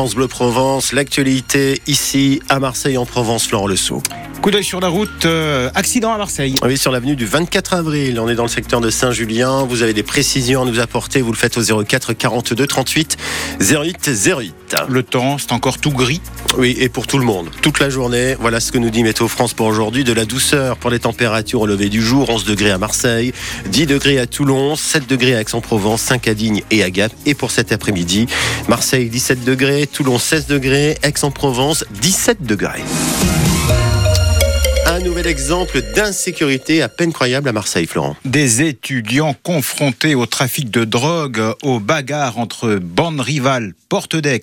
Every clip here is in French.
France Bleu Provence. L'actualité ici à Marseille en Provence, Florent Le Sceau. Coup d'œil sur la route, euh, accident à Marseille. Oui, sur l'avenue du 24 avril. On est dans le secteur de Saint-Julien. Vous avez des précisions à nous apporter. Vous le faites au 04 42 38 08 08. Le temps, c'est encore tout gris. Oui, et pour tout le monde. Toute la journée. Voilà ce que nous dit Météo France pour aujourd'hui. De la douceur pour les températures au lever du jour. 11 degrés à Marseille, 10 degrés à Toulon, 7 degrés à Aix-en-Provence, 5 à Digne et à Gap. Et pour cet après-midi, Marseille 17 degrés, Toulon 16 degrés, Aix-en-Provence 17 degrés. Un nouvel exemple d'insécurité à peine croyable à Marseille, Florent. Des étudiants confrontés au trafic de drogue, aux bagarres entre bandes rivales, porte d'Aix.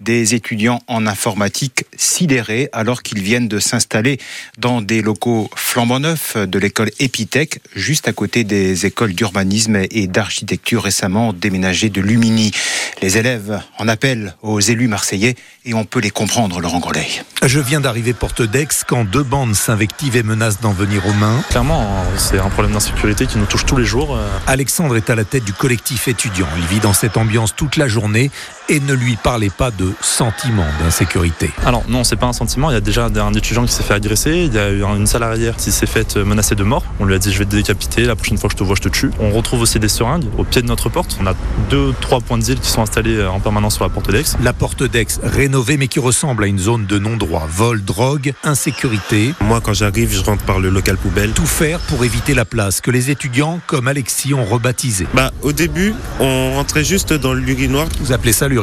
Des étudiants en informatique sidérés alors qu'ils viennent de s'installer dans des locaux flambant neufs de l'école Epitech, juste à côté des écoles d'urbanisme et d'architecture récemment déménagées de Lumini. Les élèves en appellent aux élus marseillais et on peut les comprendre, Laurent Grollet. Je viens d'arriver porte d'Aix quand deux bandes s'invectivent et menacent d'en venir aux mains. Clairement, c'est un problème d'insécurité qui nous touche tous les jours. Alexandre est à la tête du collectif étudiant. Il vit dans cette ambiance toute la journée et ne lui parlait pas de sentiment d'insécurité. Alors non, c'est pas un sentiment. Il y a déjà un étudiant qui s'est fait agresser. Il y a eu une salariée qui s'est faite menacer de mort. On lui a dit je vais te décapiter. La prochaine fois que je te vois, je te tue. On retrouve aussi des seringues au pied de notre porte. On a deux, trois points de deal qui sont installés en permanence sur la porte d'Aix. La porte d'Aix rénovée mais qui ressemble à une zone de non-droit. Vol, drogue, insécurité. Moi, quand j'arrive, je rentre par le local poubelle. Tout faire pour éviter la place que les étudiants comme Alexis ont rebaptisé. Bah, au début, on rentrait juste dans l'urinoir. Vous appelez ça l'urinoir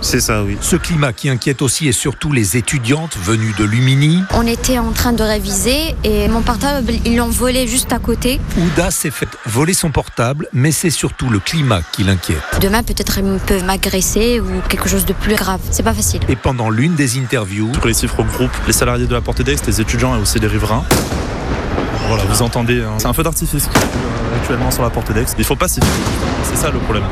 C'est ça, oui. Ce climat qui inquiète aussi et surtout les étudiantes venues de Lumini. On était en train de réviser et mon portable, ils l'ont volé juste à côté. Ouda s'est fait voler son portable, mais c'est surtout le climat qui l'inquiète. Demain, peut-être ils peuvent m'agresser ou quelque chose de plus grave. C'est pas facile. Et pendant l'une des interviews, Le collectif regroupe les salariés de la porte d'Aix, les étudiants et aussi les riverains. Voilà, vous entendez, hein. c'est un feu d'artifice euh, actuellement sur la porte d'Aix. Il faut pas s'y fier. C'est ça le problème.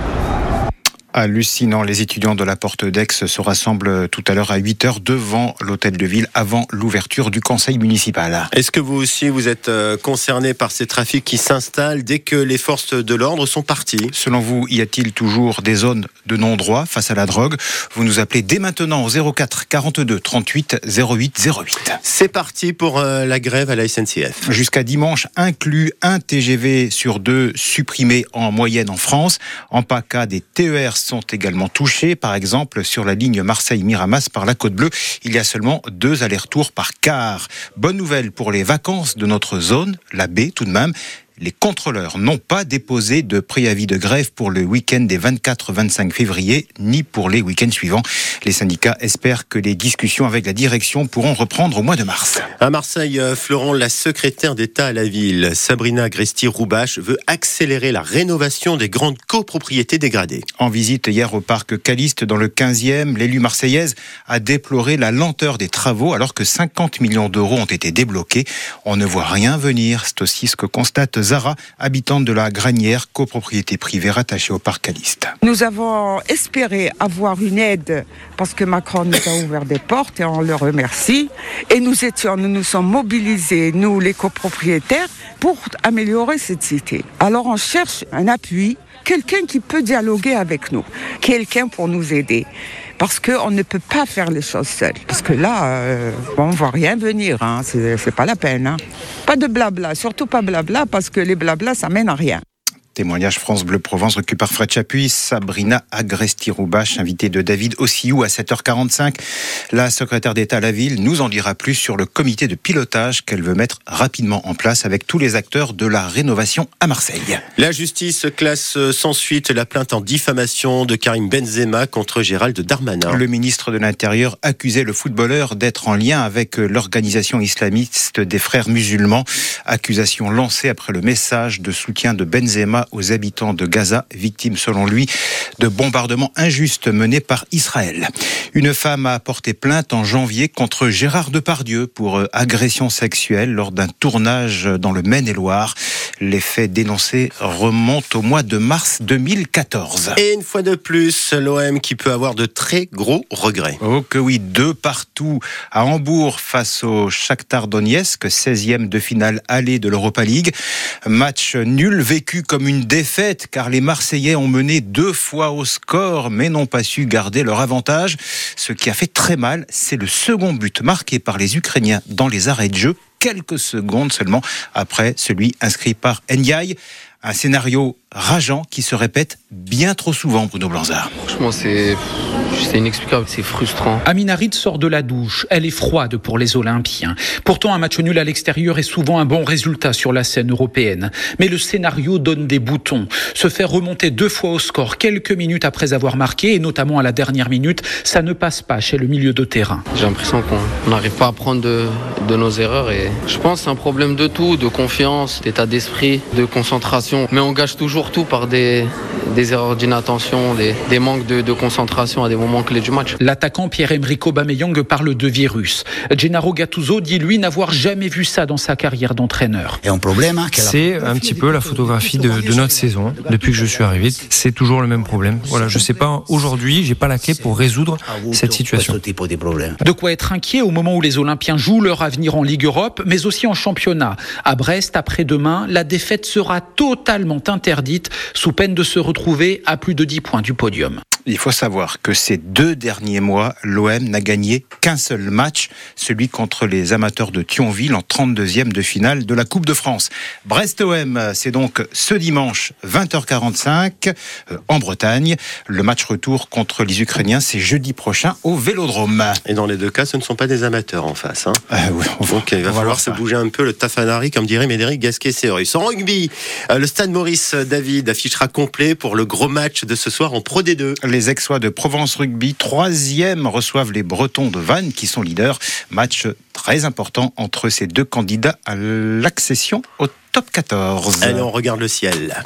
Hallucinant, les étudiants de la Porte d'Aix se rassemblent tout à l'heure à 8h devant l'hôtel de ville avant l'ouverture du conseil municipal. Est-ce que vous aussi vous êtes euh, concerné par ces trafics qui s'installent dès que les forces de l'ordre sont parties? Selon vous, y a-t-il toujours des zones de non-droit face à la drogue? Vous nous appelez dès maintenant au 04 42 38 08 08. C'est parti pour euh, la grève à la SNCF. Jusqu'à dimanche, inclus un TGV sur deux supprimé en moyenne en France. En PACA, des TER sont également touchés. Par exemple, sur la ligne Marseille-Miramas par la Côte Bleue, il y a seulement deux allers-retours par quart. Bonne nouvelle pour les vacances de notre zone, la baie tout de même. Les contrôleurs n'ont pas déposé de préavis de grève pour le week-end des 24-25 février, ni pour les week-ends suivants. Les syndicats espèrent que les discussions avec la direction pourront reprendre au mois de mars. À Marseille, euh, Florent, la secrétaire d'État à la ville, Sabrina Gresti-Roubache, veut accélérer la rénovation des grandes copropriétés dégradées. En visite hier au parc Caliste dans le 15e, l'élu marseillaise a déploré la lenteur des travaux alors que 50 millions d'euros ont été débloqués. On ne voit rien venir. C'est aussi ce que constate Zara, habitante de la Granière, copropriété privée rattachée au parc Caliste. Nous avons espéré avoir une aide parce que Macron nous a ouvert des portes et on le remercie. Et nous étions, nous nous sommes mobilisés, nous les copropriétaires, pour améliorer cette cité. Alors on cherche un appui, quelqu'un qui peut dialoguer avec nous, quelqu'un pour nous aider. Parce qu'on ne peut pas faire les choses seul. Parce que là, euh, on ne voit rien venir, hein. c'est pas la peine. hein. Pas de blabla, surtout pas blabla, parce que les blabla, ça mène à rien. Témoignage France Bleu Provence recueilli par Fred Chapuis, Sabrina Agresti-Roubache, invitée de David Ossiou à 7h45. La secrétaire d'État à la ville nous en dira plus sur le comité de pilotage qu'elle veut mettre rapidement en place avec tous les acteurs de la rénovation à Marseille. La justice classe sans suite la plainte en diffamation de Karim Benzema contre Gérald Darmanin. Le ministre de l'Intérieur accusait le footballeur d'être en lien avec l'organisation islamiste des frères musulmans. Accusation lancée après le message de soutien de Benzema aux habitants de Gaza, victimes selon lui de bombardements injustes menés par Israël. Une femme a porté plainte en janvier contre Gérard Depardieu pour euh, agression sexuelle lors d'un tournage dans le Maine-et-Loire. Les faits dénoncés remontent au mois de mars 2014. Et une fois de plus, l'OM qui peut avoir de très gros regrets. Oh que oui, deux partout à Hambourg face au Shakhtar Donetsk, 16e de finale aller de l'Europa League. Match nul vécu comme une défaite car les Marseillais ont mené deux fois au score mais n'ont pas su garder leur avantage. ce qui a fait très mal, c'est le second but marqué par les Ukrainiens dans les arrêts de jeu, quelques secondes seulement après celui inscrit par Ndiaye. Un scénario rageant qui se répète bien trop souvent, Bruno Blanzard. Franchement, c'est c'est inexplicable, c'est frustrant. Aminarit sort de la douche. Elle est froide pour les Olympiens. Pourtant, un match nul à l'extérieur est souvent un bon résultat sur la scène européenne. Mais le scénario donne des boutons. Se faire remonter deux fois au score quelques minutes après avoir marqué, et notamment à la dernière minute, ça ne passe pas chez le milieu de terrain. J'ai l'impression qu'on n'arrive pas à apprendre de, de nos erreurs et je pense que c'est un problème de tout, de confiance, d'état d'esprit, de concentration. Mais on gâche toujours tout par des, des erreurs d'inattention, des, des manques de, de concentration à des moments clés du match. L'attaquant Pierre-Emerick Aubameyang parle de virus. Gennaro Gattuso dit lui n'avoir jamais vu ça dans sa carrière d'entraîneur. C'est un petit peu la photographie de, de, notre saison. Depuis que je suis arrivé, c'est toujours le même problème. Voilà, je sais pas, aujourd'hui, j'ai pas la clé pour résoudre cette situation. De quoi être inquiet au moment où les Olympiens jouent leur avenir en Ligue Europe, mais aussi en championnat. À Brest, après-demain, la défaite sera totalement interdite, sous peine de se retrouver à plus de 10 points du podium. Il faut savoir que ces deux derniers mois, l'OM n'a gagné qu'un seul match, celui contre les amateurs de Thionville en 32e de finale de la Coupe de France. Brest-OM, c'est donc ce dimanche 20h45 euh, en Bretagne. Le match retour contre les Ukrainiens, c'est jeudi prochain au Vélodrome. Et dans les deux cas, ce ne sont pas des amateurs en face. Hein. Euh, oui, on Donc il va falloir se bouger un peu le tafanari, comme dirait Médéric Gasquet-Sérus. En rugby, euh, le stade Maurice David affichera complet pour le gros match de ce soir en Pro D2. Les Aixois de Provence Rugby, troisième, reçoivent les Bretons de Vannes qui sont leaders. Match très important entre ces deux candidats à l'accession au top 14. Allez, on regarde le ciel.